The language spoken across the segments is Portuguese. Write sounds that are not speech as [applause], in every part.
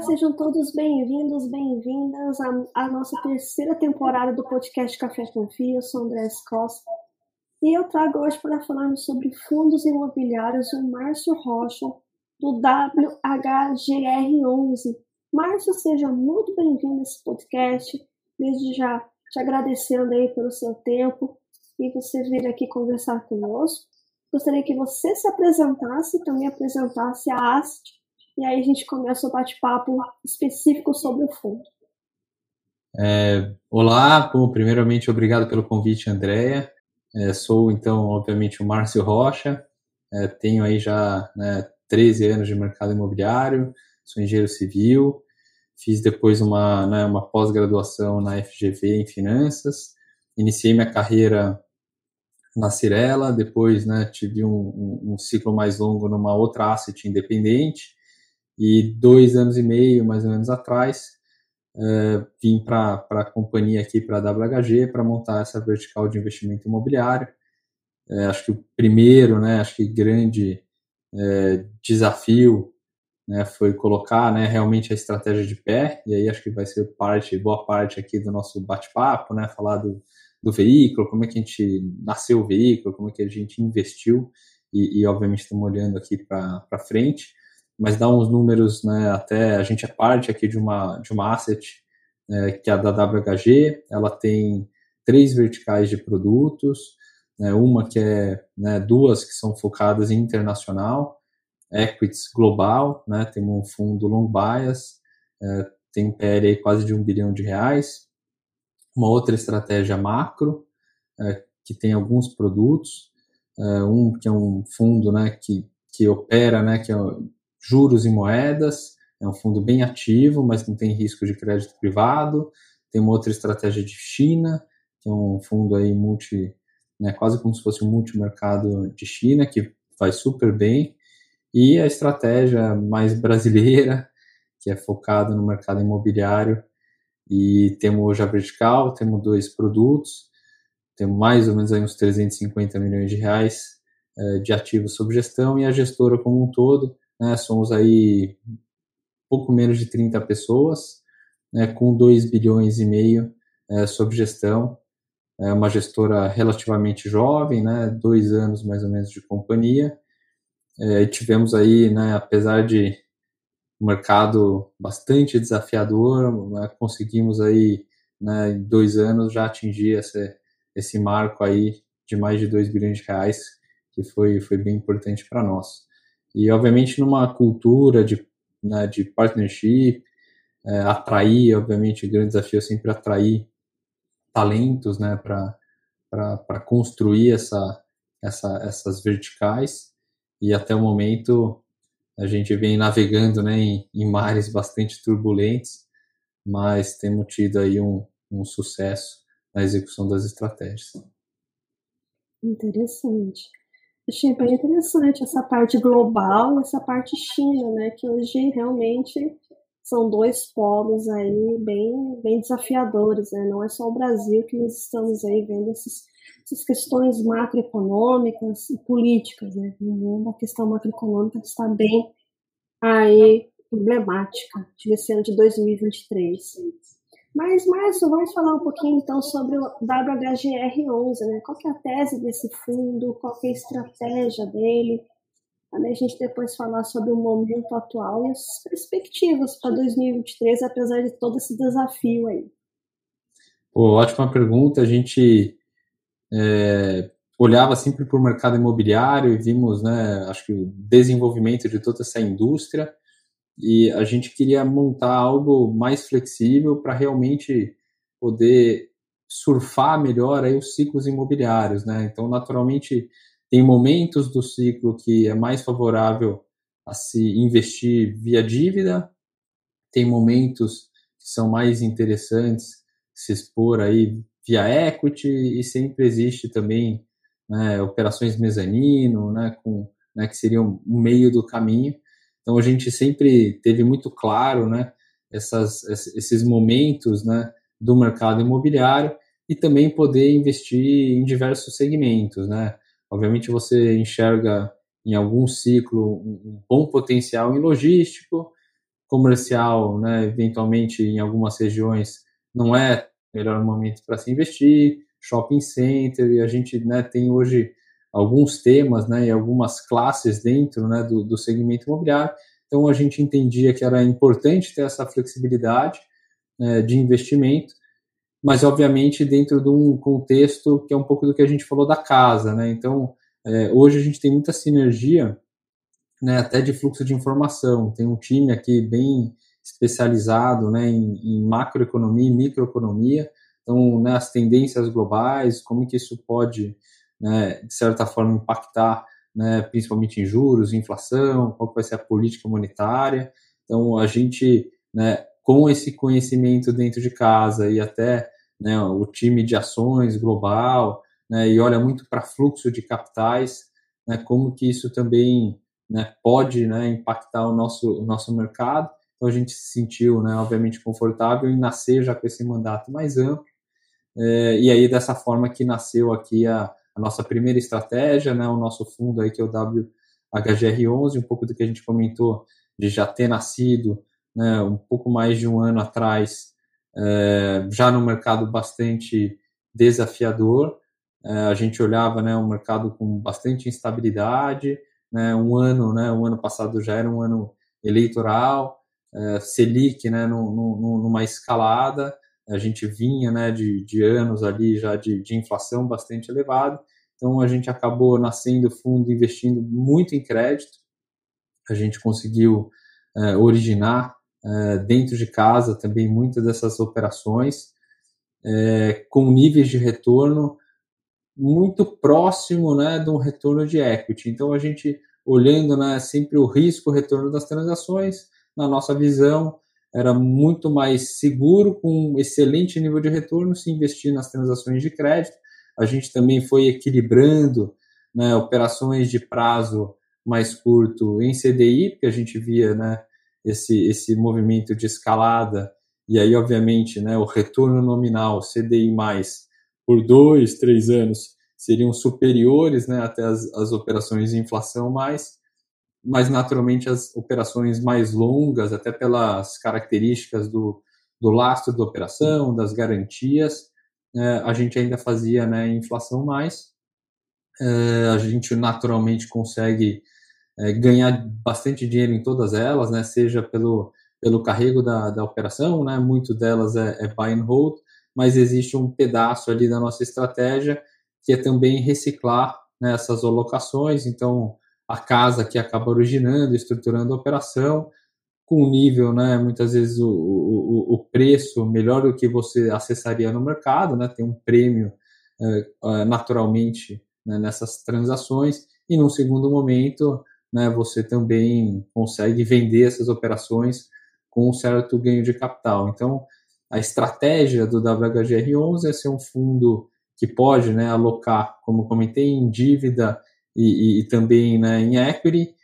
Olá, sejam todos bem-vindos, bem-vindas à, nossa terceira temporada do podcast Café com Fio. Eu sou André Costa e eu trago hoje para falarmos sobre fundos imobiliários o Márcio Rocha, do WHGR11. Márcio, seja muito bem-vindo a esse podcast. Desde já te agradecendo aí pelo seu tempo e você vir aqui conversar conosco. Gostaria que você se apresentasse e também apresentasse a AST e aí a gente começa o bate-papo específico sobre o fundo. É, olá, bom, primeiramente obrigado pelo convite, Andréia. É, sou então, obviamente, o Márcio Rocha, é, tenho aí já né, 13 anos de mercado imobiliário, sou engenheiro civil, fiz depois uma, né, uma pós-graduação na FGV em finanças, iniciei minha carreira na Cirela, depois né, tive um, um, um ciclo mais longo numa outra asset independente, e dois anos e meio, mais ou menos atrás, uh, vim para a companhia aqui, para a WHG, para montar essa vertical de investimento imobiliário. Uh, acho que o primeiro, né, acho que grande uh, desafio né, foi colocar né, realmente a estratégia de pé, e aí acho que vai ser parte, boa parte aqui do nosso bate-papo, né, falar do, do veículo, como é que a gente nasceu o veículo, como é que a gente investiu, e, e obviamente estamos olhando aqui para frente mas dá uns números, né, até a gente é parte aqui de uma, de uma asset né, que é a da WHG, ela tem três verticais de produtos, né, uma que é, né, duas que são focadas em internacional, equities global, né, tem um fundo long bias, é, tem um PL aí quase de um bilhão de reais, uma outra estratégia macro, é, que tem alguns produtos, é, um que é um fundo, né, que, que opera, né, que é juros em moedas, é um fundo bem ativo, mas não tem risco de crédito privado. Tem uma outra estratégia de China, que é um fundo aí multi, né, quase como se fosse um multimercado de China, que vai super bem. E a estratégia mais brasileira, que é focada no mercado imobiliário. E temos já vertical, temos dois produtos, temos mais ou menos aí uns 350 milhões de reais eh, de ativos sob gestão e a gestora como um todo né, somos aí pouco menos de 30 pessoas, né, com 2 bilhões e meio é, sob gestão, é uma gestora relativamente jovem, né, dois anos mais ou menos de companhia, é, tivemos aí, né, apesar de um mercado bastante desafiador, né, conseguimos aí, né, em dois anos já atingir esse, esse marco aí de mais de 2 bilhões de reais, que foi, foi bem importante para nós. E, obviamente, numa cultura de, né, de partnership, é, atrair, obviamente, o grande desafio é sempre atrair talentos né, para construir essa, essa, essas verticais. E até o momento a gente vem navegando né, em, em mares bastante turbulentos, mas temos tido aí um, um sucesso na execução das estratégias. Interessante. Achei bem interessante essa parte global e essa parte China, né? Que hoje realmente são dois polos aí bem, bem desafiadores, né? Não é só o Brasil que nós estamos aí vendo esses, essas questões macroeconômicas e políticas, né? No mundo a questão macroeconômica está bem aí problemática, esse ano de 2023. Mas, Márcio, vamos falar um pouquinho então sobre o WHGR11, né? Qual que é a tese desse fundo, qual que é a estratégia dele, para a gente depois falar sobre o momento atual e as perspectivas para 2023, apesar de todo esse desafio aí. Pô, ótima pergunta. A gente é, olhava sempre para o mercado imobiliário e vimos, né, acho que o desenvolvimento de toda essa indústria e a gente queria montar algo mais flexível para realmente poder surfar melhor aí os ciclos imobiliários, né? Então, naturalmente, tem momentos do ciclo que é mais favorável a se investir via dívida, tem momentos que são mais interessantes se expor aí via equity e sempre existe também né, operações mezanino, né, com, né, que seriam um meio do caminho. Então a gente sempre teve muito claro, né, essas, esses momentos, né, do mercado imobiliário e também poder investir em diversos segmentos, né? Obviamente você enxerga em algum ciclo um bom potencial em logístico, comercial, né, eventualmente em algumas regiões não é o melhor momento para se investir, shopping center, e a gente né, tem hoje alguns temas né, e algumas classes dentro né, do, do segmento imobiliário. Então a gente entendia que era importante ter essa flexibilidade né, de investimento, mas obviamente dentro de um contexto que é um pouco do que a gente falou da casa. Né? Então é, hoje a gente tem muita sinergia né, até de fluxo de informação. Tem um time aqui bem especializado né, em, em macroeconomia e microeconomia, então né, as tendências globais, como que isso pode, né, de certa forma, impactar né, principalmente em juros, inflação, qual vai ser a política monetária. Então a gente, né, com esse conhecimento dentro de casa e até né, o time de ações global, né, e olha muito para fluxo de capitais, né, como que isso também né, pode né, impactar o nosso, o nosso mercado. Então a gente se sentiu, né, obviamente, confortável em nascer já com esse mandato mais amplo. É, e aí dessa forma que nasceu aqui a, a, nossa primeira estratégia, né, o nosso fundo aí que é o WHGR11, um pouco do que a gente comentou de já ter nascido né, um pouco mais de um ano atrás, é, já no mercado bastante desafiador. É, a gente olhava né, um mercado com bastante instabilidade, né, um ano, né, o ano passado já era um ano eleitoral, é, Selic, né, no, no, numa escalada, a gente vinha, né, de, de anos ali já de, de inflação bastante elevada, então a gente acabou nascendo fundo investindo muito em crédito, a gente conseguiu é, originar é, dentro de casa também muitas dessas operações, é, com níveis de retorno muito próximo né, de um retorno de equity. Então, a gente, olhando né, sempre o risco, o retorno das transações, na nossa visão, era muito mais seguro, com um excelente nível de retorno, se investir nas transações de crédito. A gente também foi equilibrando né, operações de prazo mais curto em CDI, porque a gente via né, esse, esse movimento de escalada, e aí, obviamente, né, o retorno nominal CDI mais por dois, três anos seriam superiores né, até as, as operações de inflação mais, mas naturalmente as operações mais longas, até pelas características do, do lastro da operação, das garantias, é, a gente ainda fazia né, inflação mais. É, a gente naturalmente consegue é, ganhar bastante dinheiro em todas elas, né, seja pelo, pelo carrego da, da operação, né, muito delas é, é buy and hold, mas existe um pedaço ali da nossa estratégia que é também reciclar né, essas alocações. Então, a casa que acaba originando, estruturando a operação, com um nível, né, muitas vezes o, o, o preço melhor do que você acessaria no mercado, né, tem um prêmio é, naturalmente né, nessas transações, e num segundo momento, né, você também consegue vender essas operações com um certo ganho de capital. Então, a estratégia do WHGR11 é ser um fundo que pode né, alocar, como comentei, em dívida e, e, também né, em equity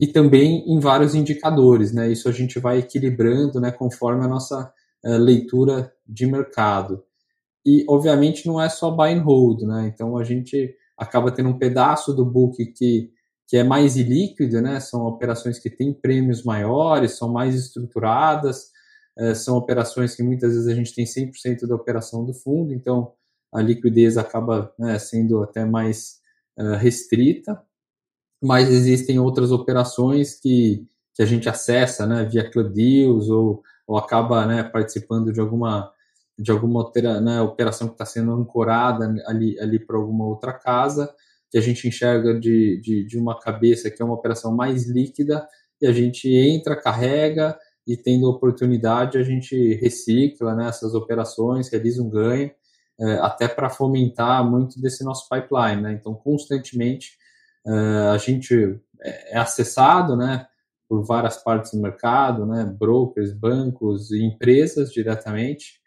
e também em vários indicadores. Né? Isso a gente vai equilibrando né, conforme a nossa uh, leitura de mercado. E, obviamente, não é só buy and hold. Né? Então, a gente acaba tendo um pedaço do book que, que é mais ilíquido, né? são operações que têm prêmios maiores, são mais estruturadas, é, são operações que muitas vezes a gente tem 100% da operação do fundo, então a liquidez acaba né, sendo até mais uh, restrita, mas existem outras operações que, que a gente acessa né, via Club Deals ou, ou acaba né, participando de alguma de alguma opera, né, operação que está sendo ancorada ali, ali para alguma outra casa, que a gente enxerga de, de, de uma cabeça que é uma operação mais líquida, e a gente entra, carrega, e tendo oportunidade a gente recicla né, essas operações, realiza um ganho, até para fomentar muito desse nosso pipeline. Né? Então, constantemente é, a gente é, é acessado né, por várias partes do mercado, né, brokers, bancos e empresas diretamente,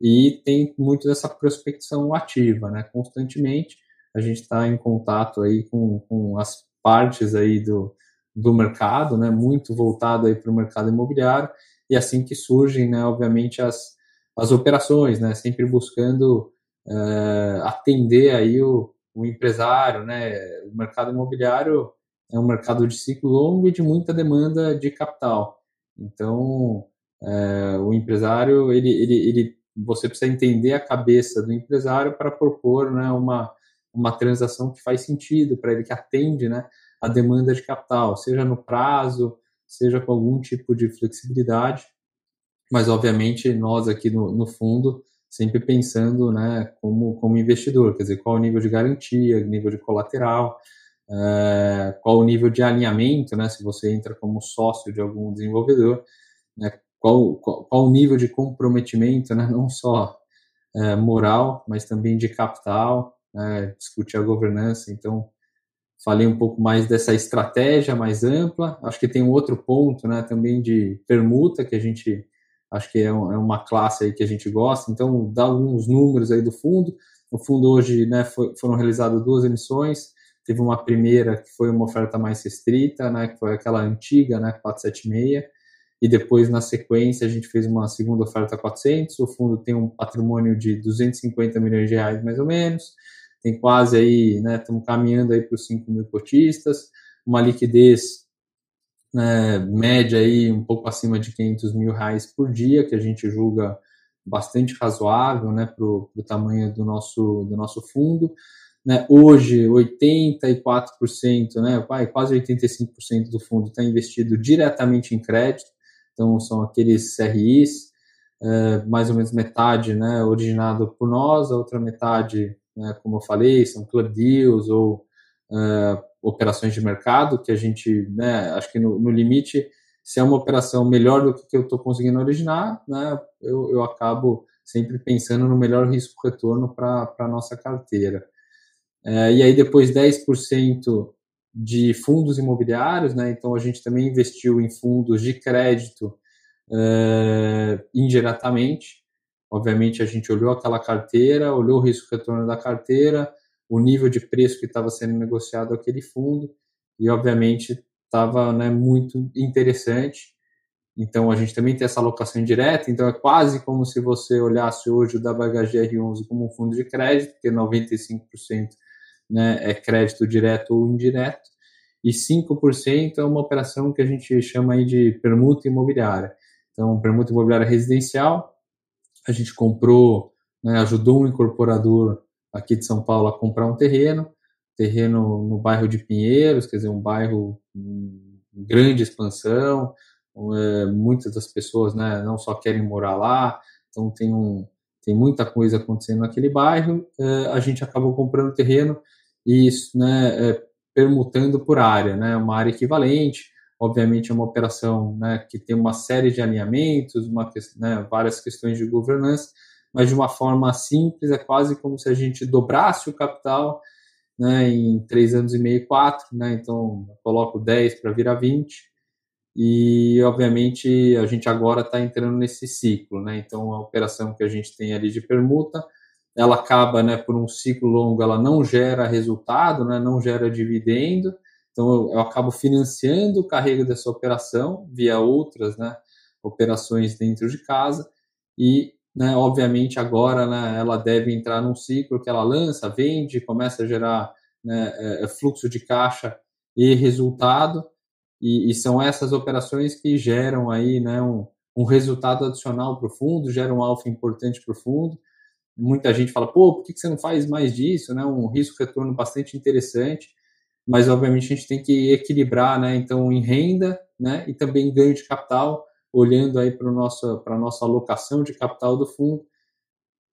e tem muito dessa prospecção ativa, né? Constantemente a gente está em contato aí com, com as partes aí do, do mercado, né, muito voltado aí para o mercado imobiliário, e assim que surgem, né, obviamente, as, as operações, né, sempre buscando uh, atender aí o, o empresário, né, o mercado imobiliário é um mercado de ciclo longo e de muita demanda de capital. Então, é, o empresário, ele, ele, ele, você precisa entender a cabeça do empresário para propor né, uma, uma transação que faz sentido para ele, que atende né, a demanda de capital, seja no prazo, seja com algum tipo de flexibilidade. Mas, obviamente, nós aqui no, no fundo, sempre pensando né, como, como investidor, quer dizer, qual o nível de garantia, nível de colateral, é, qual o nível de alinhamento, né, se você entra como sócio de algum desenvolvedor, né, qual, qual, qual, o nível de comprometimento, né, [laughs] não só é, moral, mas também de capital, né, discutir a governança. Então, falei um pouco mais dessa estratégia mais ampla. Acho que tem um outro ponto né, também de permuta, que a gente acho que é, é uma classe aí que a gente gosta. Então, dá alguns números aí do fundo. O fundo hoje né, foi, foram realizadas duas emissões. Teve uma primeira que foi uma oferta mais restrita, né, que foi aquela antiga, né, 476 e depois na sequência a gente fez uma segunda oferta 400, o fundo tem um patrimônio de 250 milhões de reais mais ou menos, tem quase aí, né, estamos caminhando aí para os 5 mil cotistas, uma liquidez né, média aí um pouco acima de 500 mil reais por dia, que a gente julga bastante razoável, né, para o tamanho do nosso, do nosso fundo. Né, hoje, 84%, né, quase 85% do fundo está investido diretamente em crédito, então são aqueles CRIs, é, mais ou menos metade né, originado por nós, a outra metade, né, como eu falei, são club deals ou é, operações de mercado, que a gente, né, acho que no, no, limite, se é uma operação melhor do que eu estou conseguindo originar, né, eu, eu acabo sempre pensando no melhor risco-retorno para a nossa carteira. É, e aí depois 10% de fundos imobiliários, né? Então a gente também investiu em fundos de crédito uh, indiretamente. Obviamente a gente olhou aquela carteira, olhou o risco retorno da carteira, o nível de preço que estava sendo negociado aquele fundo e obviamente estava né, muito interessante. Então a gente também tem essa alocação indireta, então é quase como se você olhasse hoje o WHGR11 como um fundo de crédito, porque 95% né, é crédito direto ou indireto, e 5% é uma operação que a gente chama aí de permuta imobiliária. Então, permuta imobiliária residencial, a gente comprou, né, ajudou um incorporador aqui de São Paulo a comprar um terreno, terreno no bairro de Pinheiros, quer dizer, um bairro em grande expansão, é, muitas das pessoas né, não só querem morar lá, então tem, um, tem muita coisa acontecendo naquele bairro, é, a gente acabou comprando terreno e né, é, permutando por área, né, uma área equivalente, obviamente é uma operação né, que tem uma série de alinhamentos, uma, né, várias questões de governança, mas de uma forma simples, é quase como se a gente dobrasse o capital né, em três anos e meio, quatro, né, então coloco 10 para virar 20, e obviamente a gente agora está entrando nesse ciclo, né, então a operação que a gente tem ali de permuta, ela acaba, né, por um ciclo longo, ela não gera resultado, né, não gera dividendo, então eu, eu acabo financiando o carrego dessa operação via outras, né, operações dentro de casa e, né, obviamente agora, né, ela deve entrar num ciclo que ela lança, vende, começa a gerar né, é, é fluxo de caixa e resultado e, e, são essas operações que geram aí, né, um, um resultado adicional para o fundo, geram um alfa importante para o fundo muita gente fala, pô, por que você não faz mais disso, né? Um risco-retorno bastante interessante, mas obviamente a gente tem que equilibrar, né? Então, em renda, né? E também ganho de capital, olhando aí para para nossa alocação de capital do fundo.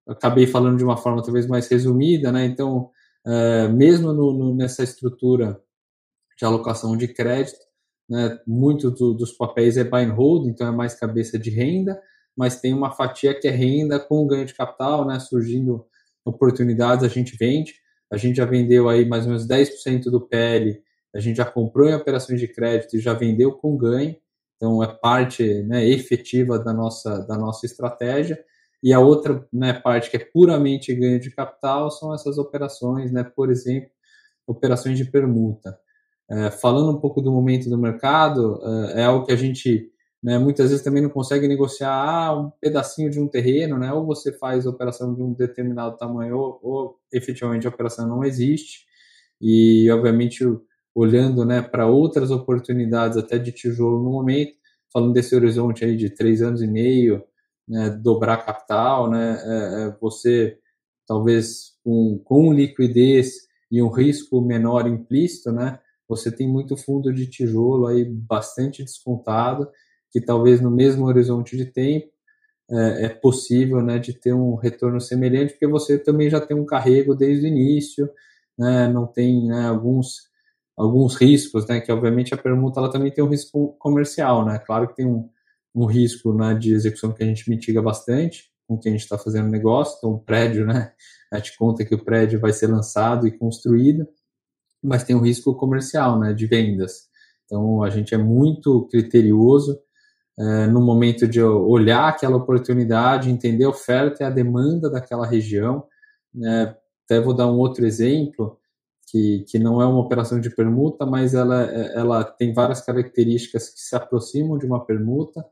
acabei falando de uma forma talvez mais resumida, né? Então, uh, mesmo no, no, nessa estrutura de alocação de crédito, né? Muito do, dos papéis é buy and hold, então é mais cabeça de renda mas tem uma fatia que é renda com ganho de capital, né, surgindo oportunidades, a gente vende. A gente já vendeu aí mais ou menos 10% do PL, a gente já comprou em operações de crédito e já vendeu com ganho. Então é parte né, efetiva da nossa, da nossa estratégia. E a outra né, parte que é puramente ganho de capital são essas operações, né, por exemplo, operações de permuta. É, falando um pouco do momento do mercado, é, é algo que a gente né? Muitas vezes também não consegue negociar ah, um pedacinho de um terreno, né? ou você faz operação de um determinado tamanho, ou, ou efetivamente a operação não existe. E, obviamente, olhando né, para outras oportunidades, até de tijolo no momento, falando desse horizonte aí de três anos e meio, né, dobrar capital, né, é, é, você talvez com, com liquidez e um risco menor implícito, né, você tem muito fundo de tijolo aí bastante descontado, que talvez no mesmo horizonte de tempo é, é possível né, de ter um retorno semelhante, porque você também já tem um carrego desde o início, né, não tem né, alguns, alguns riscos, né, que obviamente a permuta ela também tem um risco comercial, né, claro que tem um, um risco né, de execução que a gente mitiga bastante, com quem a gente está fazendo negócio, então o prédio, né, a gente conta que o prédio vai ser lançado e construído, mas tem um risco comercial, né, de vendas. Então a gente é muito criterioso é, no momento de olhar aquela oportunidade, entender a oferta e a demanda daquela região. Né? Até vou dar um outro exemplo que, que não é uma operação de permuta, mas ela, ela tem várias características que se aproximam de uma permuta.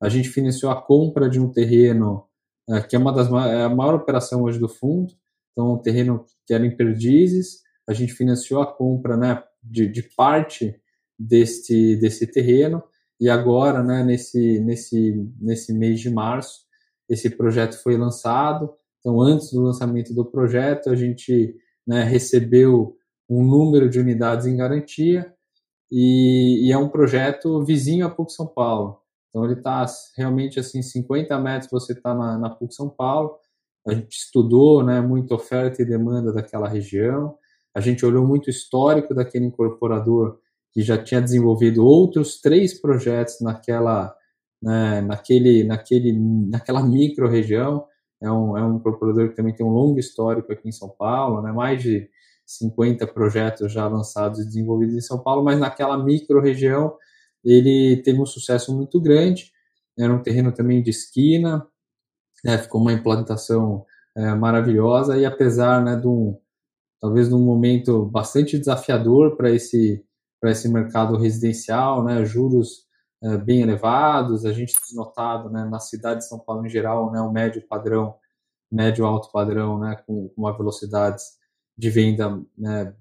A gente financiou a compra de um terreno é, que é uma das é a maior operação hoje do fundo. Então, um terreno que era em Perdizes, a gente financiou a compra né, de, de parte desse, desse terreno e agora, né, nesse, nesse, nesse mês de março, esse projeto foi lançado. Então, antes do lançamento do projeto, a gente né, recebeu um número de unidades em garantia e, e é um projeto vizinho a PUC São Paulo. Então, ele está realmente assim, 50 metros você está na, na PUC São Paulo. A gente estudou né, muito oferta e demanda daquela região. A gente olhou muito o histórico daquele incorporador que já tinha desenvolvido outros três projetos naquela, né, naquele, naquele, naquela micro-região. É um, é um incorporador que também tem um longo histórico aqui em São Paulo, né, mais de 50 projetos já lançados e desenvolvidos em São Paulo, mas naquela micro-região ele teve um sucesso muito grande. Era um terreno também de esquina, né, ficou uma implantação é, maravilhosa e apesar né, de um, talvez num momento bastante desafiador para esse esse mercado residencial, né, juros é, bem elevados, a gente tem notado, né, na cidade de São Paulo em geral, né, o médio padrão, médio alto padrão, né, com uma velocidade de venda né,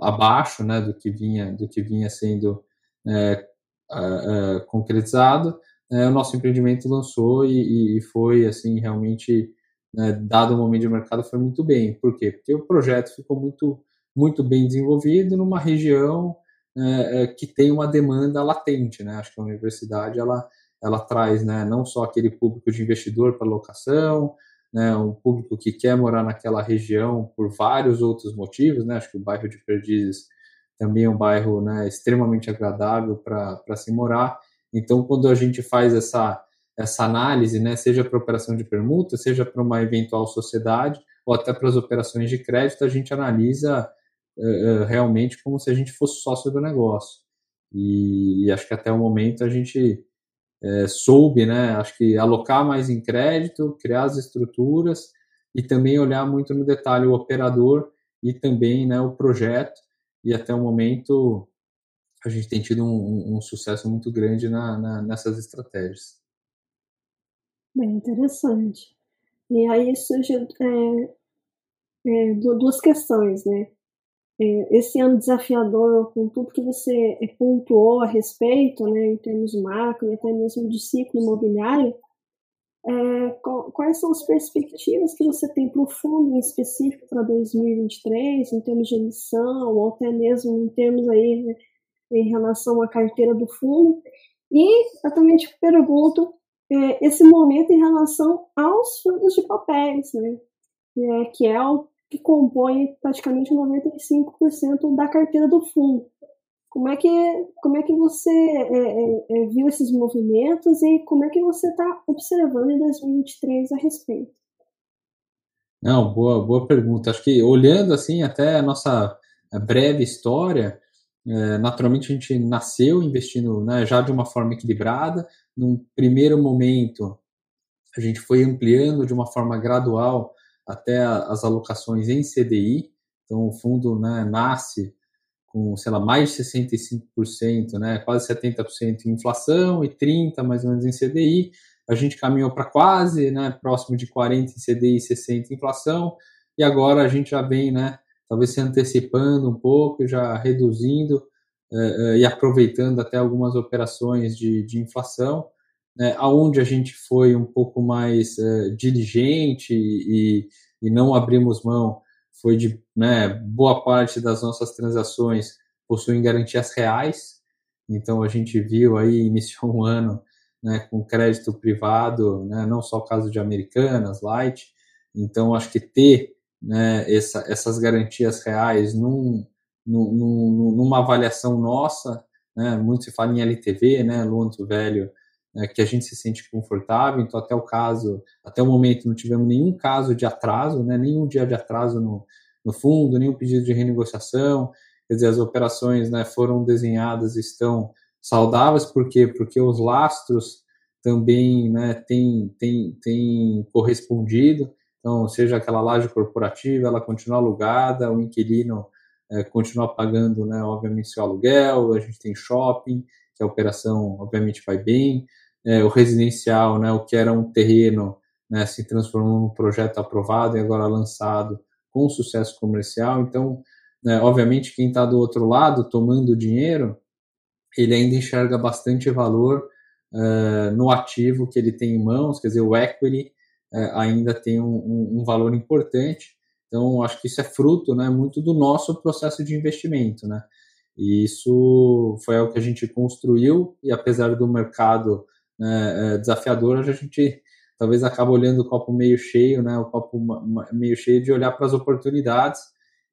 abaixo, né, do que vinha do que vinha sendo é, é, concretizado, é, o nosso empreendimento lançou e, e foi assim realmente né, dado o momento de mercado, foi muito bem. Por quê? Porque o projeto ficou muito, muito bem desenvolvido numa região é, é, que tem uma demanda latente. Né? Acho que a universidade ela, ela traz né, não só aquele público de investidor para locação, né, um público que quer morar naquela região por vários outros motivos. Né? Acho que o bairro de Perdizes também é um bairro né, extremamente agradável para se morar. Então, quando a gente faz essa essa análise, né, seja para operação de permuta, seja para uma eventual sociedade, ou até para as operações de crédito, a gente analisa uh, realmente como se a gente fosse sócio do negócio. E, e acho que até o momento a gente é, soube, né, acho que alocar mais em crédito, criar as estruturas e também olhar muito no detalhe o operador e também né, o projeto. E até o momento a gente tem tido um, um sucesso muito grande na, na, nessas estratégias. Bem interessante. E aí surge é, é, duas questões, né? É, esse ano desafiador, com tudo que você pontuou a respeito, né, em termos macro e até mesmo de ciclo imobiliário, é, quais são as perspectivas que você tem para o fundo em específico para 2023, em termos de emissão, ou até mesmo em termos aí né, em relação à carteira do fundo? E eu também te pergunto é, esse momento em relação aos fundos de papéis, né? É, que é o que compõe praticamente 95% da carteira do fundo. Como é que, como é que você é, é, é viu esses movimentos e como é que você está observando em 2023 a respeito? Não, boa, boa pergunta. Acho que olhando assim até a nossa breve história, é, naturalmente a gente nasceu investindo né, já de uma forma equilibrada. Num primeiro momento, a gente foi ampliando de uma forma gradual até as alocações em CDI. Então, o fundo né, nasce com, sei lá, mais de 65%, né, quase 70% em inflação e 30% mais ou menos em CDI. A gente caminhou para quase né, próximo de 40% em CDI e 60% em inflação. E agora a gente já vem né, talvez se antecipando um pouco, já reduzindo e aproveitando até algumas operações de, de inflação, né, aonde a gente foi um pouco mais diligente e, e não abrimos mão foi de né, boa parte das nossas transações possuem garantias reais. Então a gente viu aí, [laughs] iniciou um ano né, com crédito privado, né, não só o caso de Americanas, Light. Então acho que ter né, essa, essas garantias reais num, num, numa avaliação nossa, né, muito se fala em LTV, né, Velho, né, que a gente se sente confortável. Então, até o caso, até o momento, não tivemos nenhum caso de atraso, né, nenhum dia de atraso no, no fundo, nenhum pedido de renegociação. Quer dizer, as operações né, foram desenhadas e estão saudáveis, por quê? Porque os lastros também né, têm correspondido. Então, seja aquela laje corporativa, ela continua alugada, o inquilino é, continua pagando, né, obviamente, seu aluguel, a gente tem shopping, que a operação, obviamente, vai bem. É, o residencial, né, o que era um terreno, né, se transformou num projeto aprovado e agora lançado com sucesso comercial. Então, né, obviamente, quem está do outro lado tomando dinheiro, ele ainda enxerga bastante valor uh, no ativo que ele tem em mãos, quer dizer, o equity uh, ainda tem um, um, um, valor importante. Então, acho que isso é fruto né, muito do nosso processo de investimento. Né? E isso foi algo que a gente construiu, e apesar do mercado né, é, desafiador, a gente talvez acaba olhando o copo meio cheio, né, o copo meio cheio de olhar para as oportunidades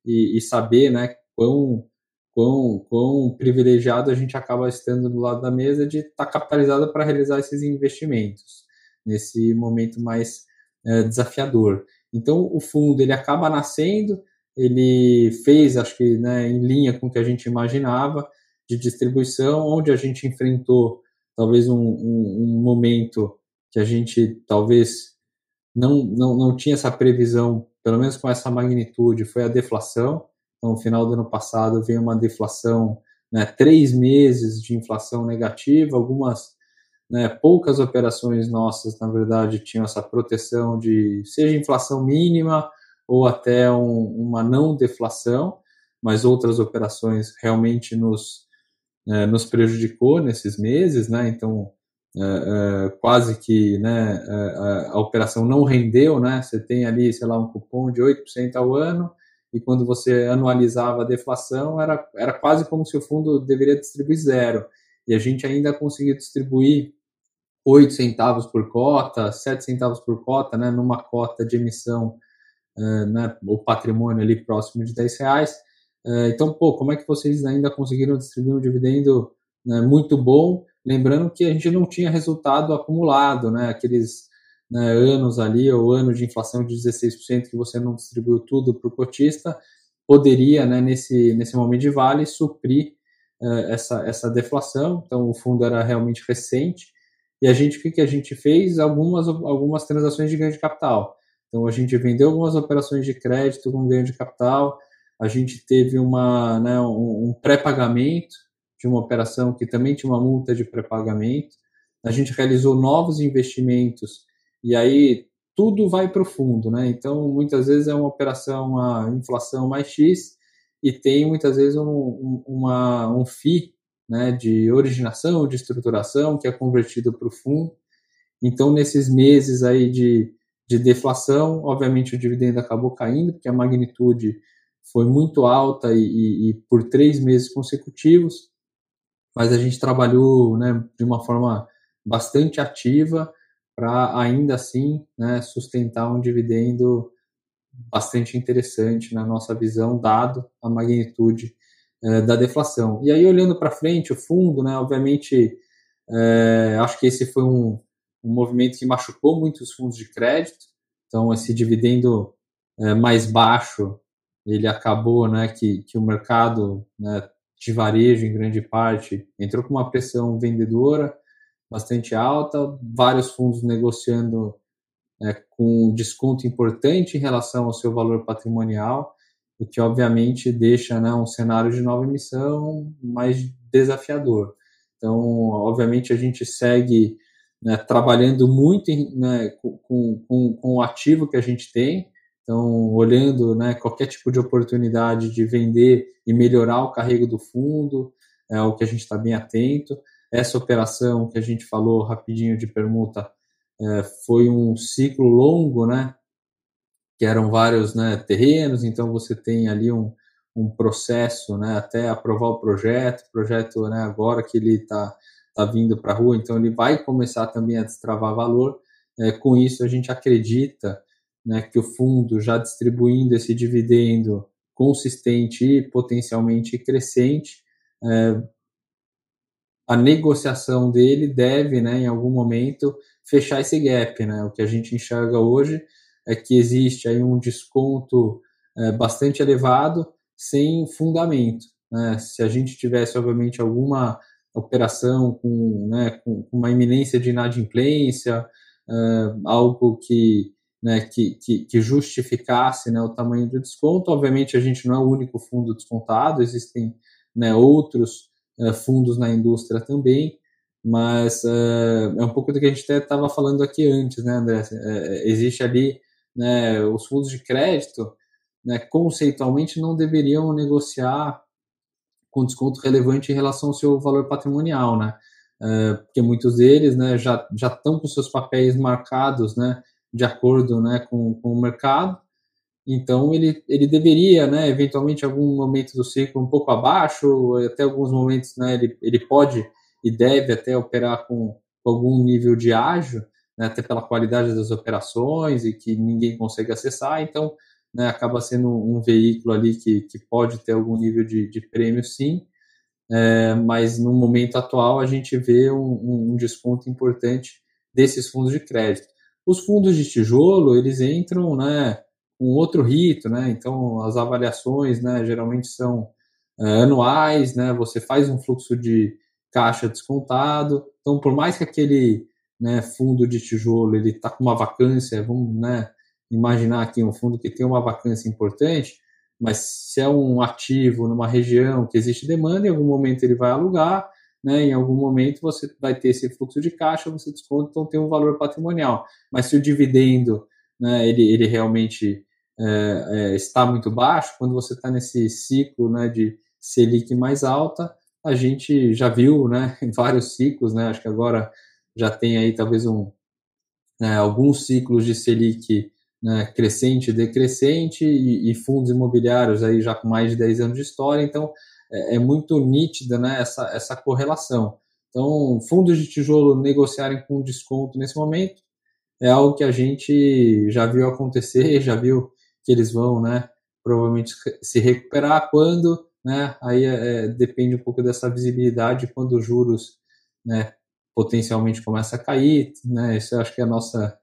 e, e, saber né, quão, quão, quão privilegiado a gente acaba estando do lado da mesa de estar tá capitalizado para realizar esses investimentos nesse momento mais é, desafiador. Então, o fundo ele acaba nascendo, ele fez, acho que né, em linha com o que a gente imaginava, de distribuição, onde a gente enfrentou talvez um, um, um momento que a gente talvez não, não, não tinha essa previsão, pelo menos com essa magnitude, foi a deflação. Então, no final do ano passado veio uma deflação, né, três meses de inflação negativa, algumas né, poucas operações nossas, na verdade, tinham essa proteção de seja inflação mínima ou até um, uma não deflação, mas outras operações realmente nos, é, nos prejudicou nesses meses, né? Então, é, é, quase que né, a, operação não rendeu, né? Você tem ali, sei lá, um cupom de 8% ao ano, e quando você anualizava a deflação, era, era quase como se o fundo deveria distribuir zero. E a gente ainda conseguiu distribuir 8 centavos por cota, 7 centavos por cota, né, numa cota de emissão uh, né, o patrimônio ali próximo de 10 reais. Uh, então, pô, como é que vocês ainda conseguiram distribuir um dividendo né, muito bom? Lembrando que a gente não tinha resultado acumulado, né, aqueles né, anos ali, ou ano de inflação de 16% que você não distribuiu tudo para o cotista, poderia, né, nesse, nesse momento de vale, suprir uh, essa, essa deflação. Então, o fundo era realmente recente. E a gente, o que, que a gente fez? Algumas, algumas transações de ganho de capital. Então a gente vendeu algumas operações de crédito com ganho de capital, a gente teve uma, né, um, um pré-pagamento de uma operação que também tinha uma multa de pré-pagamento, a gente realizou novos investimentos e aí tudo vai para o fundo, né? Então muitas vezes é uma operação a inflação mais X e tem muitas vezes um, um, uma, um FII né, de originação, de estruturação que é convertido para o fundo. Então nesses meses aí de de deflação. Obviamente, o dividendo acabou caindo, porque a magnitude foi muito alta e, e, e por três meses consecutivos, mas a gente trabalhou né, de uma forma bastante ativa para ainda assim né, sustentar um dividendo bastante interessante na nossa visão, dado a magnitude é, da deflação. E aí, olhando para frente, o fundo, né, obviamente, é, acho que esse foi um, um movimento que machucou muitos fundos de crédito. Então, esse dividendo é, mais baixo, ele acabou né, que, que o mercado né, de varejo, em grande parte, entrou com uma pressão vendedora bastante alta, vários fundos negociando é, com desconto importante em relação ao seu valor patrimonial, o que obviamente deixa né, um cenário de nova emissão mais desafiador. Então, obviamente, a gente segue né, trabalhando muito em, né, com, com, com, o ativo que a gente tem, então olhando né, qualquer tipo de oportunidade de vender e melhorar o carrego do fundo, é o que a gente está bem atento. Essa operação que a gente falou rapidinho de permuta é, foi um ciclo longo, né? Que eram vários né, terrenos, então você tem ali um, um processo, né? Até aprovar o projeto, o projeto, né? Agora que ele está tá vindo para a rua, então ele vai começar também a destravar valor. É, com isso, a gente acredita né, que o fundo já distribuindo esse dividendo consistente e potencialmente crescente, é, a negociação dele deve, né, em algum momento, fechar esse gap. Né? O que a gente enxerga hoje é que existe aí um desconto é, bastante elevado sem fundamento. Né? Se a gente tivesse, obviamente, alguma operação com, né, com uma iminência de inadimplência, uh, algo que, né, que, que, que, justificasse né, o tamanho do desconto. Obviamente, a gente não é o único fundo descontado, existem né, outros uh, fundos na indústria também, mas uh, é um pouco do que a gente até estava falando aqui antes, né, André? existe ali né, os fundos de crédito, né, conceitualmente não deveriam negociar com desconto relevante em relação ao seu valor patrimonial, né? Uh, porque muitos deles, né, já já estão com seus papéis marcados, né, de acordo, né, com, com o mercado. Então ele ele deveria, né, eventualmente algum momento do ciclo um pouco abaixo, até alguns momentos, né, ele ele pode e deve até operar com, com algum nível de ágio, né, até pela qualidade das operações e que ninguém consegue acessar. Então né, acaba sendo um veículo ali que, que pode ter algum nível de, de prêmio, sim, é, mas no momento atual a gente vê um, um, desconto importante desses fundos de crédito. Os fundos de tijolo, eles entram né, com outro rito, né, então as avaliações né, geralmente são é, anuais, né, você faz um fluxo de caixa descontado, então por mais que aquele né, fundo de tijolo ele está com uma vacância, vamos, né, imaginar aqui um fundo que tem uma vacância importante, mas se é um ativo numa região que existe demanda, em algum momento ele vai alugar, né, em algum momento você vai ter esse fluxo de caixa, você desconta, então tem um valor patrimonial. Mas se o dividendo né, ele, ele realmente é, é, está muito baixo, quando você está nesse ciclo né, de Selic mais alta, a gente já viu né, [laughs] em vários ciclos, né, acho que agora já tem aí talvez um, né, alguns ciclos de Selic né, crescente e decrescente, e, e, fundos imobiliários aí já com mais de 10 anos de história, então é, é muito nítida né, essa, essa correlação. Então, fundos de tijolo negociarem com desconto nesse momento é algo que a gente já viu acontecer, [laughs] já viu que eles vão, né, provavelmente se recuperar quando, né, aí é, é depende um pouco dessa visibilidade quando os juros, né, potencialmente começa a cair, né, isso eu acho que é a nossa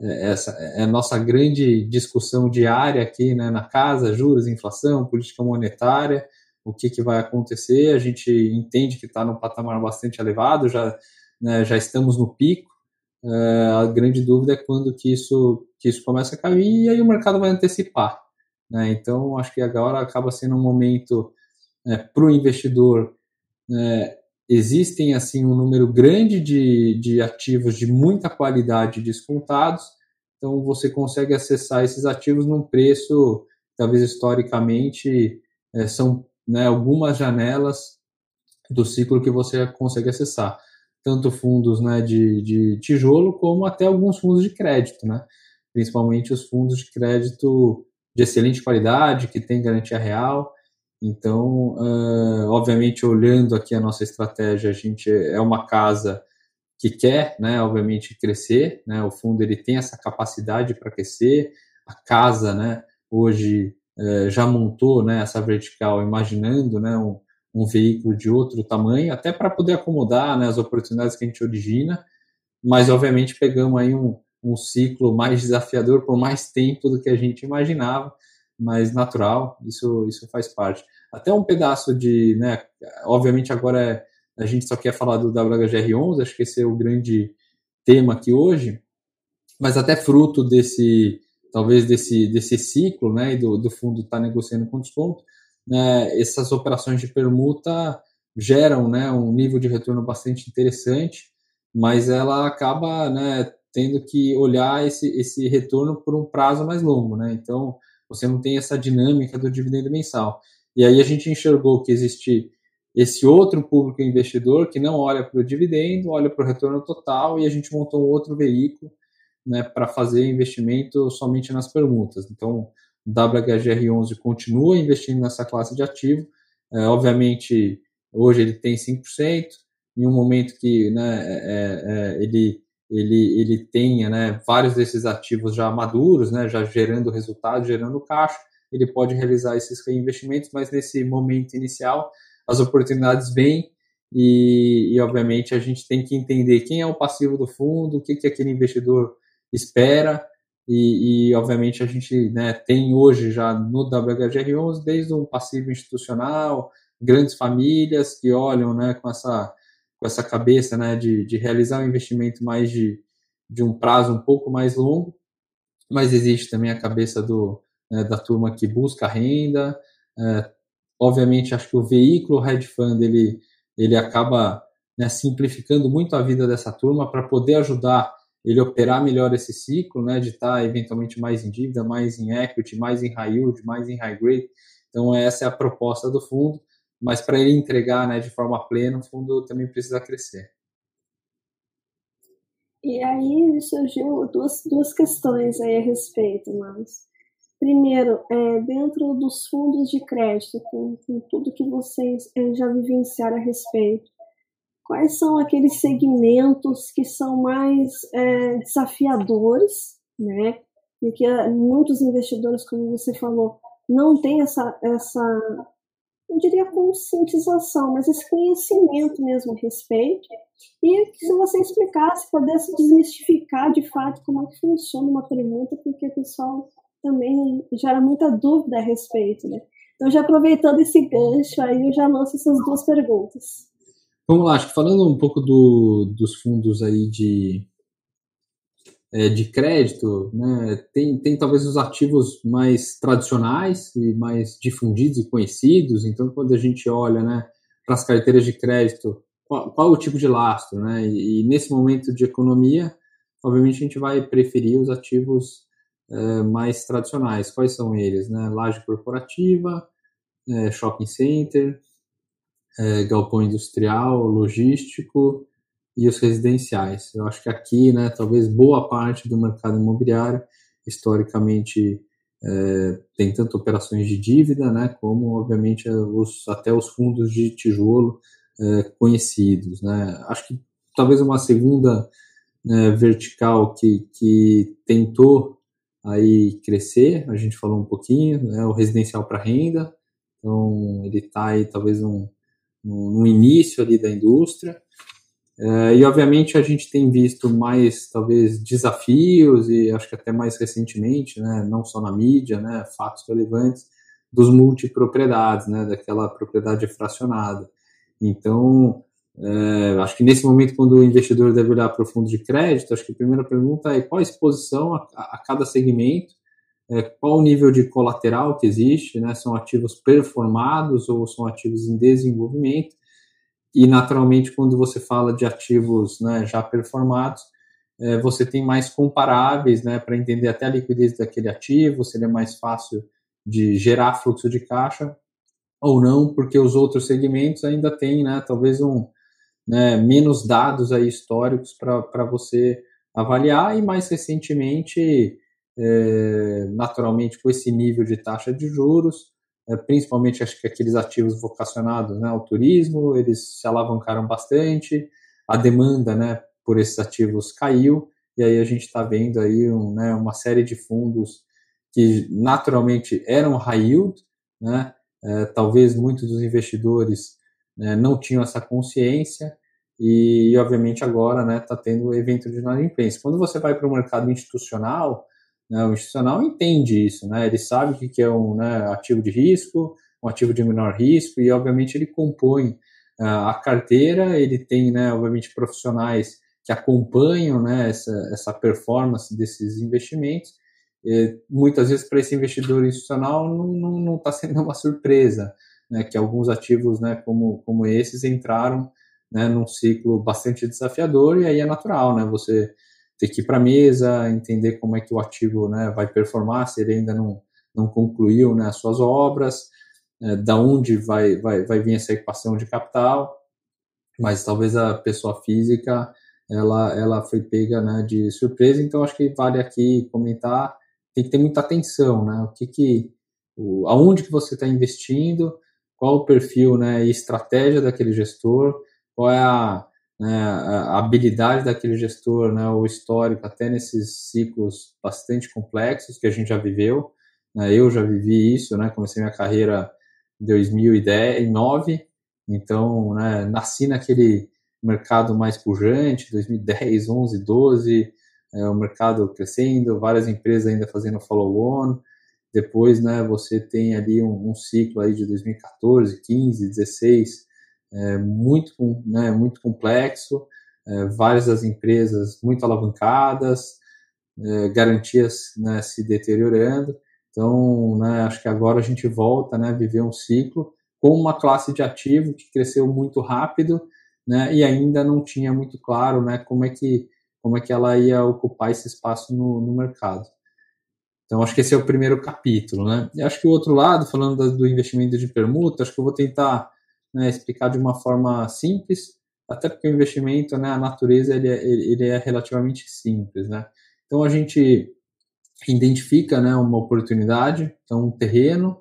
é, essa é a nossa grande discussão diária aqui né, na casa, juros, inflação, política monetária, o que, que vai acontecer. A gente entende que está num patamar bastante elevado, já, né, já estamos no pico. É, a grande dúvida é quando que isso, que isso começa a cair e aí o mercado vai antecipar. Né? Então, acho que agora acaba sendo um momento né, para o investidor. Né, existem assim um número grande de, de ativos de muita qualidade descontados, então você consegue acessar esses ativos num preço, talvez historicamente, é, são né, algumas janelas do ciclo que você consegue acessar, tanto fundos né, de, de tijolo como até alguns fundos de crédito, né? principalmente os fundos de crédito de excelente qualidade, que tem garantia real, então, uh, obviamente, olhando aqui a nossa estratégia, a gente é uma casa que quer, né, obviamente, crescer, né, o fundo ele tem essa capacidade para crescer, a casa, né, hoje já montou, né, essa vertical, imaginando, né, um, um veículo de outro tamanho, até para poder acomodar, né, as oportunidades que a gente origina, mas, obviamente, pegamos aí um, um ciclo mais desafiador por mais tempo do que a gente imaginava, mais natural, isso, isso faz parte. Até um pedaço de, né, obviamente agora é, a gente só quer falar do WHGR11, acho que esse é o grande tema aqui hoje, mas até fruto desse, talvez desse, desse ciclo, né, e do, do fundo estar tá negociando com desconto, né, essas operações de permuta geram, né, um nível de retorno bastante interessante, mas ela acaba, né, tendo que olhar esse, esse retorno por um prazo mais longo, né, então você não tem essa dinâmica do dividendo mensal. E aí a gente enxergou que existe esse outro público investidor que não olha para o dividendo, olha para o retorno total e a gente montou um outro veículo né, para fazer investimento somente nas perguntas. Então, o WHGR11 continua investindo nessa classe de ativo. É, obviamente, hoje ele tem 5%, em um momento que né, é, é, é, ele, ele, ele tenha né, vários desses ativos já maduros, né, já gerando resultado, gerando caixa, ele pode realizar esses reinvestimentos, mas nesse momento inicial, as oportunidades vêm e, e, obviamente, a gente tem que entender quem é o passivo do fundo, o que, que aquele investidor espera, e, e, obviamente a gente né, tem hoje já no WHGR11 desde um passivo institucional, grandes famílias que olham né, com, essa, com essa cabeça né, de, de realizar um investimento mais de, de um prazo um pouco mais longo, mas existe também a cabeça do, né, da turma que busca renda. É, obviamente, acho que o veículo hedge fund ele, ele acaba né, simplificando muito a vida dessa turma para poder ajudar ele operar melhor esse ciclo, né, de estar eventualmente mais em dívida, mais em equity, mais em high yield, mais em high grade. Então essa é a proposta do fundo, mas para ele entregar, né, de forma plena, o fundo também precisa crescer. E aí surgiu duas, duas questões aí a respeito, mas primeiro, é, dentro dos fundos de crédito, com, com tudo que vocês é, já vivenciaram a respeito, quais são aqueles segmentos que são mais é, desafiadores, né? E que é, muitos investidores, como você falou, não têm essa, essa, eu diria conscientização, mas esse conhecimento mesmo a respeito. E se você explicasse, pudesse desmistificar de fato como é que funciona uma pergunta, porque o pessoal também gera muita dúvida a respeito, né? Então, já aproveitando esse gancho, aí eu já lanço essas duas perguntas. Vamos lá, acho que falando um pouco do, dos fundos aí de, é, de crédito, né, tem, tem talvez os ativos mais tradicionais e mais difundidos e conhecidos. Então, quando a gente olha né, para as carteiras de crédito, qual, qual, o tipo de lastro? Né? E, e, nesse momento de economia, obviamente a gente vai preferir os ativos é, mais tradicionais. Quais são eles? Né? Laje corporativa, é, shopping center, é, galpão industrial, logístico e os residenciais. Eu acho que aqui, né, talvez boa parte do mercado imobiliário, historicamente, é, tem tanto operações de dívida, né, como, obviamente, os, até os fundos de tijolo é, conhecidos. Né. Acho que talvez uma segunda né, vertical que, que tentou aí crescer, a gente falou um pouquinho, né, o residencial para renda, então ele está aí talvez um, no, início ali da indústria. É, e obviamente a gente tem visto mais talvez desafios e acho que até mais recentemente, né, não só na mídia, né, fatos relevantes dos multipropriedades, né, daquela propriedade fracionada. Então, é, acho que nesse momento, quando o investidor deve olhar para o fundo de crédito, acho que a primeira pergunta é qual a exposição a, a cada segmento é, qual o nível de colateral que existe, né? São ativos performados ou são ativos em desenvolvimento? E naturalmente, quando você fala de ativos né, já performados, é, você tem mais comparáveis, né, para entender até a liquidez daquele ativo, se ele é mais fácil de gerar fluxo de caixa ou não, porque os outros segmentos ainda têm, né, talvez um né, menos dados aí históricos para você avaliar e mais recentemente é, naturalmente com esse nível de taxa de juros, é, principalmente acho que aqueles ativos vocacionados né, ao turismo, eles se alavancaram bastante, a demanda né, por esses ativos caiu, e aí a gente está vendo aí um, né, uma série de fundos que naturalmente eram high yield, né, é, talvez muitos dos investidores né, não tinham essa consciência, e, obviamente agora está né, tendo evento de inadimplência. Quando você vai para o mercado institucional, né? O institucional entende isso, né? ele sabe o que é um né, ativo de risco, um ativo de menor risco, e obviamente ele compõe uh, a carteira, ele tem, né, obviamente, profissionais que acompanham né, essa, essa performance desses investimentos. E, muitas vezes, para esse investidor institucional, não está sendo uma surpresa né, que alguns ativos né, como, como esses entraram né, num ciclo bastante desafiador, e aí é natural, né, você ter que ir para a mesa, entender como é que o ativo né, vai performar, se ele ainda não, não concluiu né, as suas obras. é, da onde vai, vai, vai vir essa equação de capital, mas talvez a pessoa física ela, ela foi pega né, de surpresa, então acho que vale aqui comentar, tem que ter muita atenção, né, o que que, o, aonde que você está investindo, qual o perfil né, e estratégia daquele gestor, qual é a, né, a habilidade daquele gestor, né, o histórico, até nesses ciclos bastante complexos que a gente já viveu. Né, eu já vivi isso, né, comecei minha carreira em 2009, então né, nasci naquele mercado mais pujante, 2010, 11, 12, é, o mercado crescendo, várias empresas ainda fazendo follow-on. Depois, né, você tem ali um, um, ciclo aí de 2014, 15, 16, é, muito, né, muito complexo, é, várias das empresas muito alavancadas, é, garantias né, se deteriorando. Então, né, acho que agora a gente volta né, a viver um ciclo com uma classe de ativo que cresceu muito rápido né, e ainda não tinha muito claro né, como, é que, como é que ela ia ocupar esse espaço no, no mercado. Então, acho que esse é o primeiro capítulo. Né? E acho que o outro lado, falando do investimento de permuta, acho que eu vou tentar né, explicar de uma forma simples, até porque o investimento, né, a natureza, ele é, ele é relativamente simples, né? Então, a gente identifica, né, uma oportunidade, então um terreno,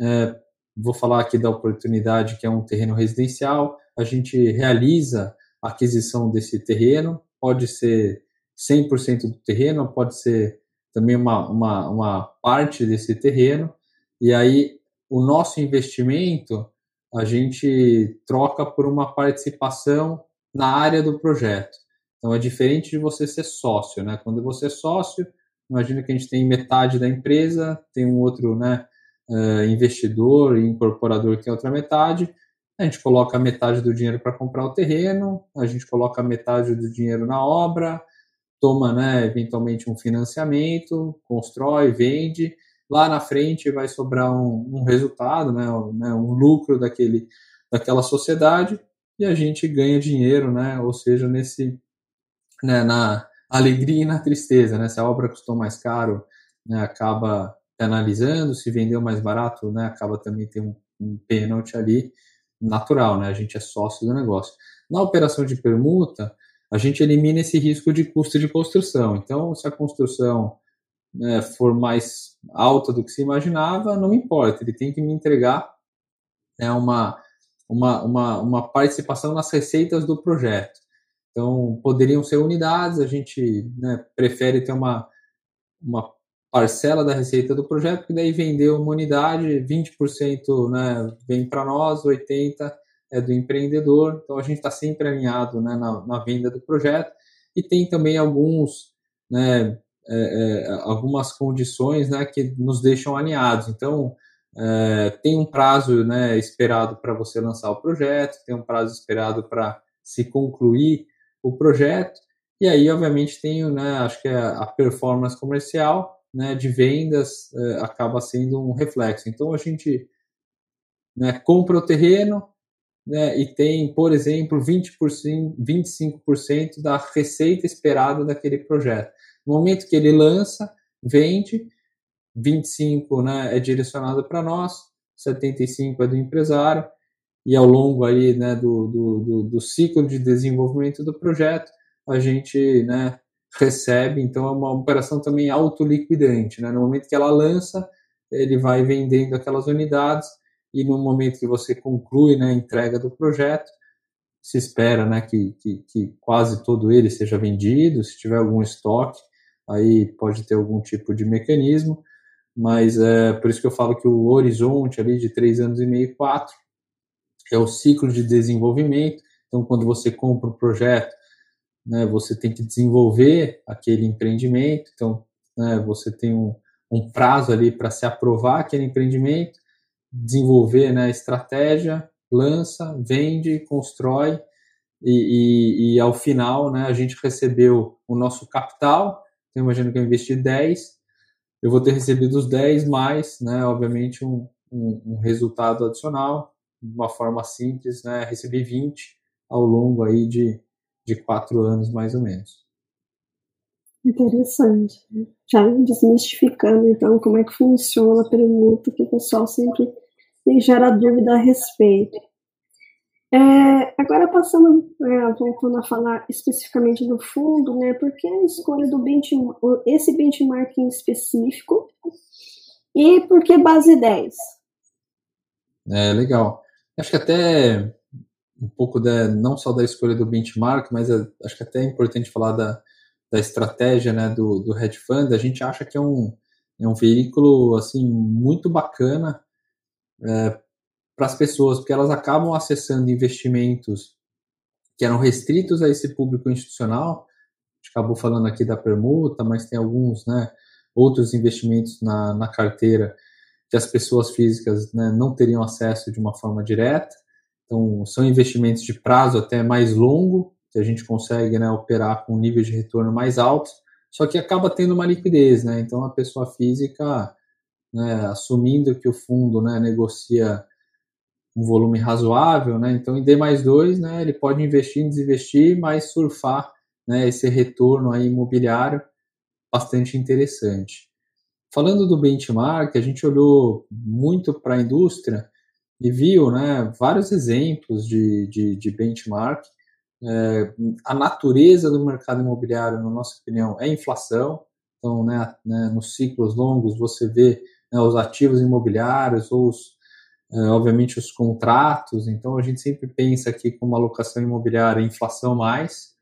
é, vou falar aqui da oportunidade que é um terreno residencial, a gente realiza a aquisição desse terreno, pode ser 100% do terreno, pode ser também uma, uma, uma parte desse terreno, e aí o nosso investimento a gente troca por uma participação na área do projeto. Então é diferente de você ser sócio, né? Quando você é sócio, imagina que a gente tem metade da empresa, tem um outro, né, uh, investidor e incorporador que é outra metade. A gente coloca metade do dinheiro para comprar o terreno, a gente coloca metade do dinheiro na obra, toma, né, eventualmente um financiamento, constrói, vende lá na frente vai sobrar um, um resultado, né, um, né, um lucro daquele, daquela sociedade e a gente ganha dinheiro, né, ou seja, nesse, né, na alegria e na tristeza, né, se a obra custou mais caro, né, acaba penalizando, se vendeu mais barato, né, acaba também tendo um, um pênalti ali natural, né, a gente é sócio do negócio. Na operação de permuta, a gente elimina esse risco de custo de construção. Então, se a construção né, for mais alta do que se imaginava, não importa, ele tem que me entregar né, uma, uma, uma, uma participação nas receitas do projeto. Então, poderiam ser unidades, a gente né, prefere ter uma, uma parcela da receita do projeto, que daí vender uma unidade, 20% né, vem para nós, 80% é do empreendedor, então a gente está sempre alinhado né, na, na, venda do projeto, e tem também alguns né, é, é, algumas condições né, que nos deixam alinhados. Então, é, tem um prazo né, esperado para você lançar o projeto, tem um prazo esperado para se concluir o projeto, e aí, obviamente, tem, né, acho que a, a performance comercial né, de vendas é, acaba sendo um reflexo. Então, a gente né, compra o terreno né, e tem, por exemplo, 20%, 25% da receita esperada daquele projeto. No momento que ele lança, vende, 25 né, é direcionado para nós, 75 é do empresário, e ao longo aí, né, do, do, do, ciclo de desenvolvimento do projeto, a gente né, recebe, então é uma operação também autoliquidante. Né? No momento que ela lança, ele vai vendendo aquelas unidades, e no momento que você conclui né, a entrega do projeto, se espera né, que, que, que quase todo ele seja vendido, se tiver algum estoque, aí pode ter algum tipo de mecanismo, mas é por isso que eu falo que o horizonte ali de três anos e meio, quatro, é o ciclo de desenvolvimento. Então, quando você compra um projeto, né, você tem que desenvolver aquele empreendimento. Então, né, você tem um, um prazo ali para se aprovar aquele empreendimento, desenvolver né, a estratégia, lança, vende, constrói e, e, e, ao final né, a gente recebeu o nosso capital então, imagino que eu investi 10, eu vou ter recebido os 10 mais, né, obviamente, um, um, um resultado adicional, de uma forma simples, né, recebi 20 ao longo aí de, de quatro anos, mais ou menos. Interessante. Já desmistificando, então, como é que funciona a permuta, que o pessoal sempre gera dúvida a respeito. É, agora passando, é, voltando a falar especificamente do fundo, né, por que a escolha do benchmark, esse benchmarking específico e por que base 10? É, legal. Acho que até um pouco da, não só da escolha do benchmark, mas é, acho que até é importante falar da, da estratégia né, do, do hedge fund. A gente acha que é um, é um veículo assim muito bacana é, para as pessoas, porque elas acabam acessando investimentos que eram restritos a esse público institucional. A gente acabou falando aqui da permuta, mas tem alguns né, outros investimentos na, na carteira que as pessoas físicas né, não teriam acesso de uma forma direta. Então, são investimentos de prazo até mais longo, que a gente consegue né, operar com um nível de retorno mais alto, só que acaba tendo uma liquidez. Né? Então, a pessoa física, né, assumindo que o fundo né, negocia um volume razoável, né? Então, em D mais 2, né, ele pode investir, desinvestir, mas surfar né, esse retorno aí imobiliário bastante interessante. Falando do benchmark, a gente olhou muito para a indústria e viu né, vários exemplos de, de, de benchmark. É, a natureza do mercado imobiliário, na nossa opinião, é inflação. Então, né, né, nos ciclos longos, você vê né, os ativos imobiliários ou os obviamente os contratos, então a gente sempre pensa aqui com uma alocação imobiliária inflação mais,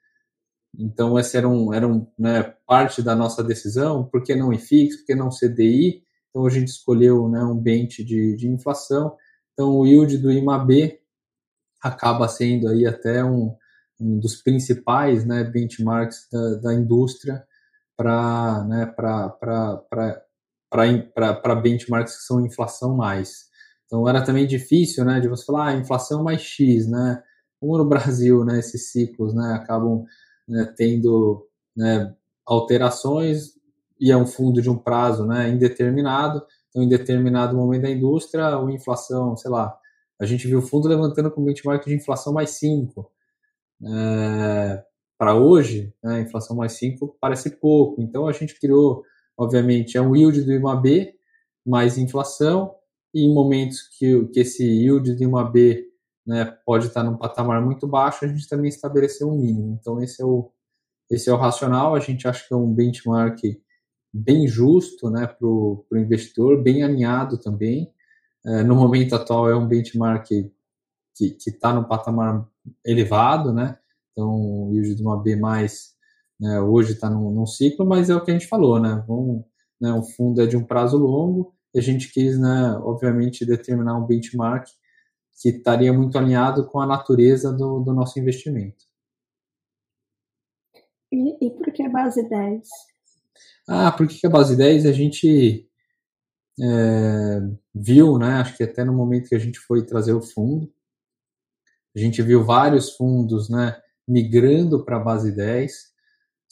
então essa era, um, era um, né, parte da nossa decisão, por que não IFIX, por que não CDI, então a gente escolheu né, um bench de, de inflação, então o yield do IMAB acaba sendo aí até um, um dos principais né, benchmarks da, da indústria para né, para benchmarks que são inflação mais. Então era também difícil, né, de você falar ah, inflação mais X, né? Como no [laughs] Brasil, né, esses ciclos, né, acabam né, tendo né, alterações e é um fundo de um prazo, né, indeterminado. Então, em determinado momento da indústria, a inflação, sei lá, a gente viu o fundo levantando com benchmark de inflação mais 5. É, para hoje, né, inflação mais 5 parece pouco. Então, a gente criou, obviamente, é um yield do IMAB mais inflação, e em momentos que, que esse yield de uma B né, pode estar num patamar muito baixo, a gente também estabeleceu um mínimo. Então, esse é o, esse é o racional. A gente acha que é um benchmark bem justo né, para o investidor, bem alinhado também. É, no momento atual, é um benchmark que está num patamar elevado, né? Então, o yield de uma B+, né, hoje está num, num, ciclo, mas é o que a gente falou, né? Vamos, né, um fundo é de um prazo longo, e a gente quis, né, obviamente, determinar um benchmark que estaria muito alinhado com a natureza do, do nosso investimento. E, e por que a base 10? Ah, por que a base 10? A gente é, viu, né, acho que até no momento que a gente foi trazer o fundo, a gente viu vários fundos né, migrando para a base 10,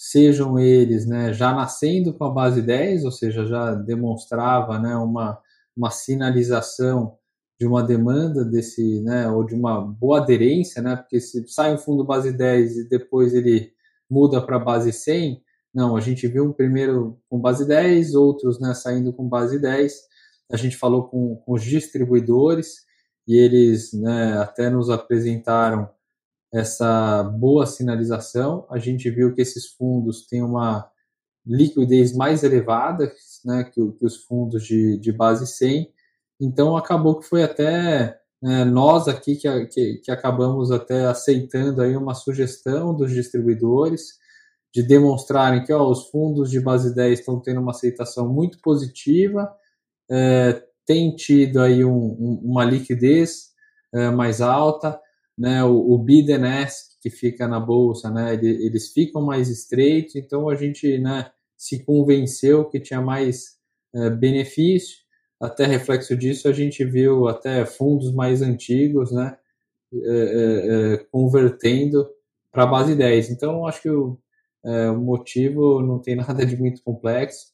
sejam eles né, já nascendo com a base 10, ou seja, já demonstrava né, uma, uma sinalização de uma demanda desse, né, ou de uma boa aderência, né, porque se sai um fundo base 10 e depois ele muda para base 100, não, a gente viu um primeiro com base 10, outros né, saindo com base 10, a gente falou com, com os distribuidores e eles né, até nos apresentaram essa boa sinalização. A gente viu que esses fundos têm uma liquidez mais elevada né, que, que, os fundos de, de base 100. Então, acabou que foi até né, nós aqui que, que, que, acabamos até aceitando aí uma sugestão dos distribuidores de demonstrarem que ó, os fundos de base 10 estão tendo uma aceitação muito positiva, é, tem tido aí um, um, uma liquidez é, mais alta, né, o, o que fica na bolsa, né, eles ficam mais estreitos, então a gente né, se convenceu que tinha mais é, benefício. Até reflexo disso, a gente viu até fundos mais antigos né, é, é, convertendo para a base 10. Então, acho que o, o, motivo não tem [laughs] nada de muito complexo,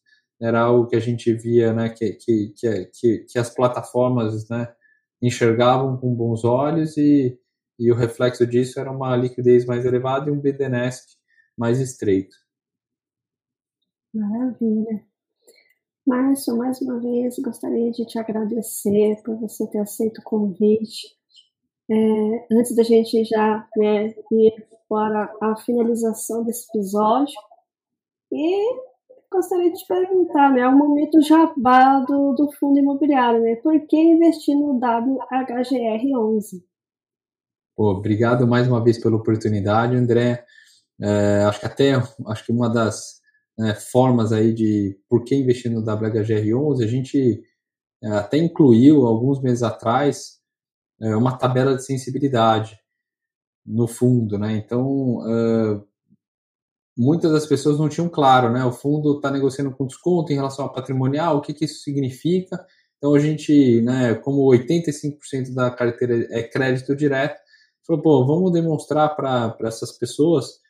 era algo que a gente via né, que, que, que, que as plataformas né, enxergavam com bons olhos e e o reflexo disso era uma liquidez mais elevada e um BDNESC mais estreito. Maravilha. Márcio, mais uma vez gostaria de te agradecer por você ter aceito o convite. É, antes da gente já né, ir para a finalização desse episódio, e gostaria de te perguntar, né, o momento jabá do, do fundo imobiliário, né? Por que investir no WHGR11? Pô, obrigado mais uma vez pela oportunidade, André. É, acho que até acho que uma das né, formas aí de por que investir no WHGR11, a gente é, até incluiu alguns meses atrás é, uma tabela de sensibilidade no fundo, né? Então, uh, muitas das pessoas não tinham claro, né? O fundo está negociando com desconto em relação ao patrimonial, o que, que isso significa? Então, a gente, né, como 85% da carteira é crédito direto, falou, pô, vamos demonstrar para essas pessoas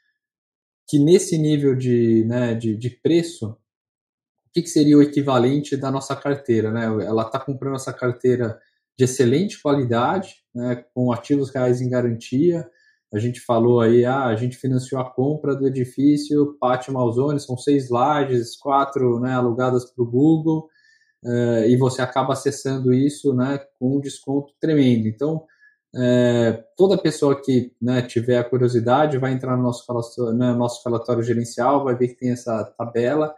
que nesse nível de, né, de, de preço, o que, que seria o equivalente da nossa carteira? Né? Ela está comprando essa carteira de excelente qualidade, né, com ativos reais em garantia. A gente falou aí, ah, a gente financiou a compra do edifício Pátio Malzone, são seis lajes, quatro né, alugadas para o Google, uh, e você acaba acessando isso né, com um desconto tremendo. Então, é, toda pessoa que né, tiver a curiosidade vai entrar no nosso, relatório, né, nosso relatório gerencial, vai ver que tem essa tabela,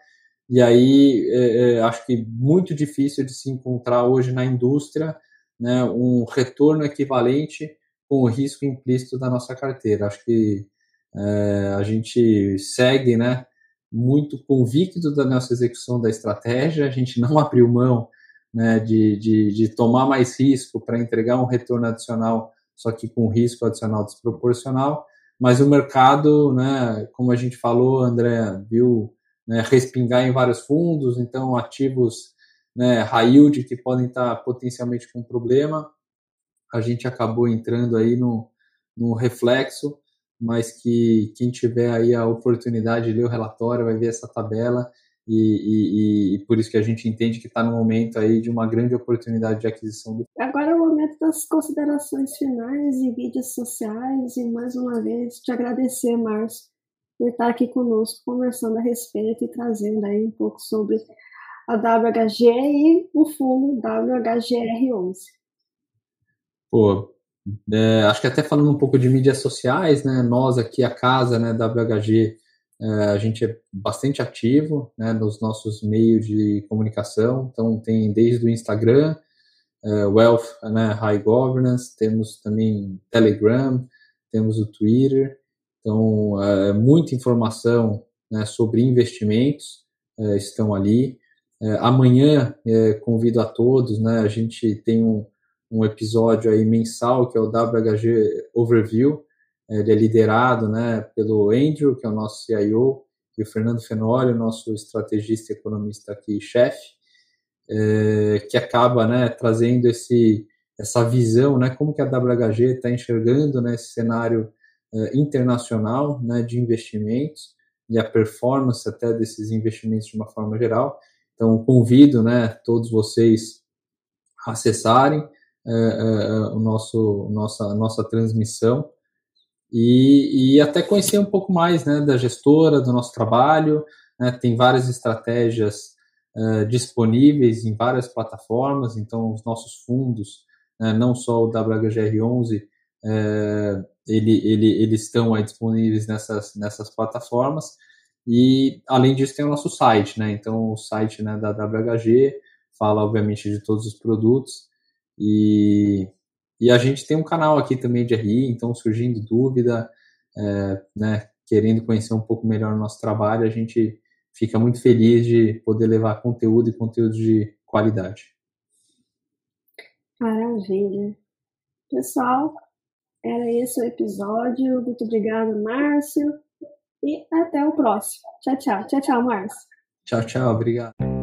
e aí é, é, acho que muito difícil de se encontrar hoje na indústria né, um retorno equivalente com o risco implícito da nossa carteira. Acho que é, a gente segue né, muito convicto da nossa execução da estratégia, a gente não [laughs] abriu mão né, de, de, de tomar mais risco para entregar um retorno adicional, só que com risco adicional desproporcional. Mas o mercado, né, como a gente falou, André, viu né, respingar em vários fundos, então ativos né, high yield que podem estar potencialmente com problema. A gente acabou entrando aí no, no reflexo, mas que quem tiver aí a oportunidade de ler o relatório vai ver essa tabela e, e, e, por isso que a gente entende que está no momento aí de uma grande oportunidade de aquisição do. Agora é o momento das considerações finais e mídias sociais e mais uma vez te agradecer, Márcio, por estar aqui conosco conversando a respeito e trazendo aí um pouco sobre a WHG e o fundo WHGR11. Pô, é, acho que até falando um pouco de mídias sociais, né? Nós aqui a casa, né, WHG a gente é bastante ativo né, nos nossos meios de comunicação, então tem desde o Instagram, uh, Wealth né, High Governance, temos também Telegram, temos o Twitter, então uh, muita informação né, sobre investimentos uh, estão ali. amanhã convido a todos, né, a gente tem um, um episódio aí mensal que é o WHG Overview, ele é liderado né, pelo Andrew, que é o nosso CIO, e o Fernando Fenoli, nosso estrategista economista aqui, chefe, é, que acaba né, trazendo esse, essa visão, né, como que a WHG está enxergando né, esse cenário é, internacional né, de investimentos e a performance até desses investimentos de uma forma geral. Então, convido né, todos vocês a acessarem é, é, o nosso, nossa, nossa transmissão e, e até conhecer um pouco mais né, da gestora, do nosso trabalho. Né, tem várias estratégias uh, disponíveis em várias plataformas, então os nossos fundos, né, não só o WHGR11, uh, ele, ele, eles estão aí disponíveis nessas, nessas plataformas. E além disso tem o nosso site, né? Então o site né, da WHG fala obviamente de todos os produtos e e a gente tem um canal aqui também de RI, então surgindo dúvida, é, né, querendo conhecer um pouco melhor o nosso trabalho, a gente fica muito feliz de poder levar conteúdo e conteúdo de qualidade. Maravilha. Pessoal, era esse o episódio. Muito obrigada, Márcio. E até o próximo. Tchau, tchau. Tchau, tchau, Márcio. Tchau, tchau. Obrigado.